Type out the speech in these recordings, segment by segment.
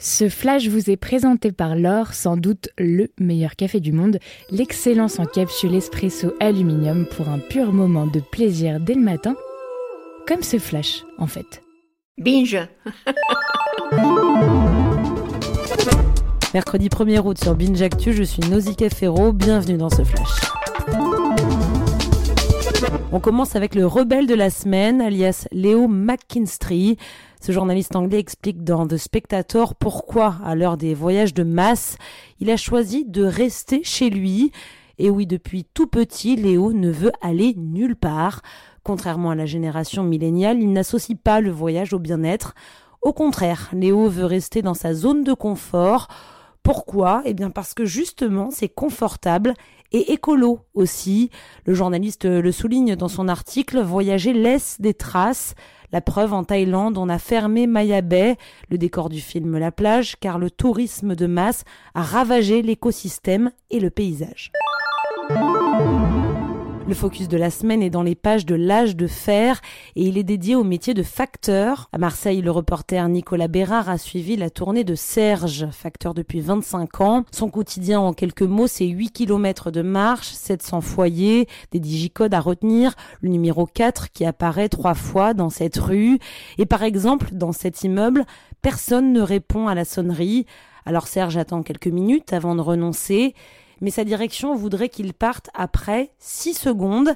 Ce flash vous est présenté par l'or, sans doute le meilleur café du monde, l'excellence en capsule espresso aluminium pour un pur moment de plaisir dès le matin, comme ce flash en fait. Binge Mercredi 1er août sur Binge Actu, je suis Nausicaa Ferro, bienvenue dans ce flash. On commence avec le rebelle de la semaine, alias Léo McKinstry. Ce journaliste anglais explique dans The Spectator pourquoi, à l'heure des voyages de masse, il a choisi de rester chez lui. Et oui, depuis tout petit, Léo ne veut aller nulle part. Contrairement à la génération milléniale, il n'associe pas le voyage au bien-être. Au contraire, Léo veut rester dans sa zone de confort. Pourquoi? Eh bien parce que justement c'est confortable et écolo aussi. Le journaliste le souligne dans son article, voyager laisse des traces. La preuve en Thaïlande, on a fermé Maya Bay, le décor du film La plage, car le tourisme de masse a ravagé l'écosystème et le paysage. Le focus de la semaine est dans les pages de l'âge de fer et il est dédié au métier de facteur. À Marseille, le reporter Nicolas Bérard a suivi la tournée de Serge, facteur depuis 25 ans. Son quotidien en quelques mots, c'est 8 km de marche, 700 foyers, des digicodes à retenir, le numéro 4 qui apparaît trois fois dans cette rue. Et par exemple, dans cet immeuble, personne ne répond à la sonnerie. Alors Serge attend quelques minutes avant de renoncer mais sa direction voudrait qu'il parte après 6 secondes.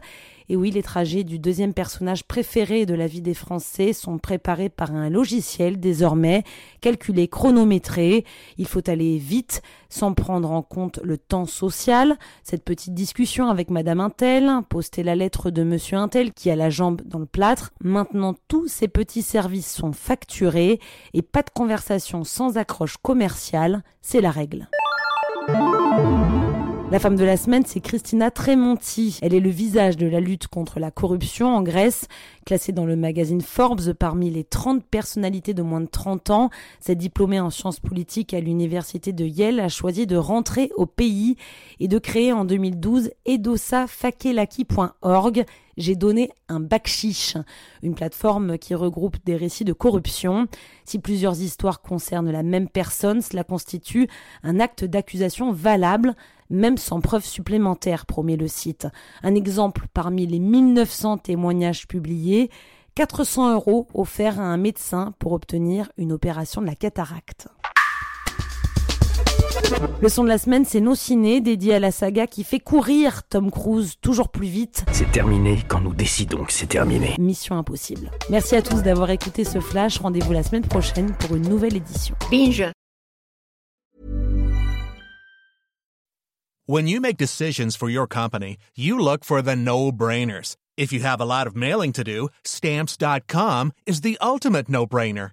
Et oui, les trajets du deuxième personnage préféré de la vie des Français sont préparés par un logiciel désormais, calculé, chronométré. Il faut aller vite, sans prendre en compte le temps social. Cette petite discussion avec Madame Intel, poster la lettre de Monsieur Intel qui a la jambe dans le plâtre. Maintenant, tous ces petits services sont facturés et pas de conversation sans accroche commerciale, c'est la règle. La femme de la semaine, c'est Christina Tremonti. Elle est le visage de la lutte contre la corruption en Grèce. Classée dans le magazine Forbes parmi les 30 personnalités de moins de 30 ans, cette diplômée en sciences politiques à l'université de Yale a choisi de rentrer au pays et de créer en 2012 edosafakelaki.org. J'ai donné un bac chiche, une plateforme qui regroupe des récits de corruption. Si plusieurs histoires concernent la même personne, cela constitue un acte d'accusation valable même sans preuve supplémentaire, promet le site. Un exemple parmi les 1900 témoignages publiés, 400 euros offerts à un médecin pour obtenir une opération de la cataracte. Le son de la semaine, c'est Nos Ciné, dédié à la saga qui fait courir Tom Cruise toujours plus vite. C'est terminé quand nous décidons que c'est terminé. Mission impossible. Merci à tous d'avoir écouté ce flash. Rendez-vous la semaine prochaine pour une nouvelle édition. Binge When you make decisions for your company, you look for the no-brainers. If you have a lot of mailing to do, stamps.com is the ultimate no-brainer.